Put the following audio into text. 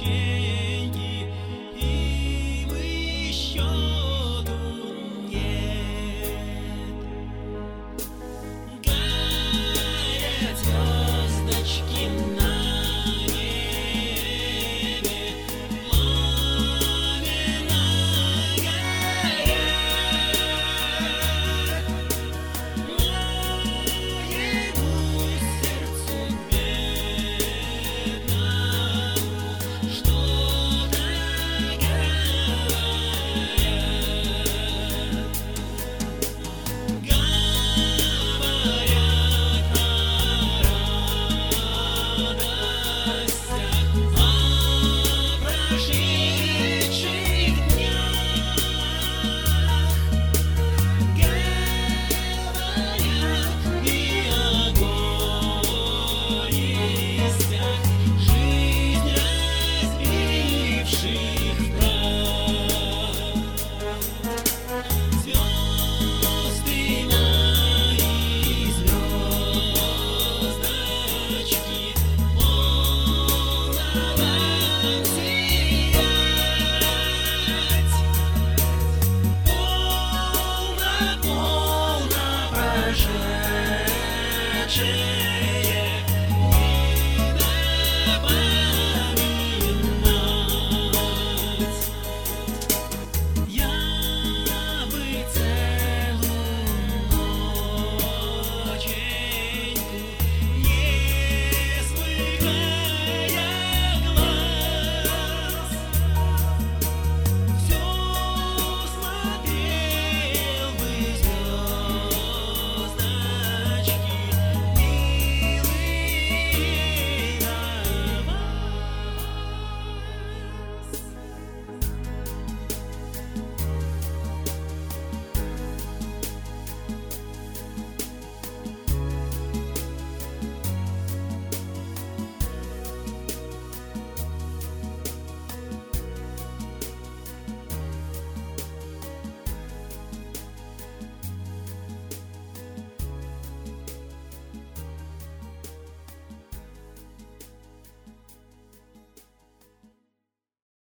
change. Bóg na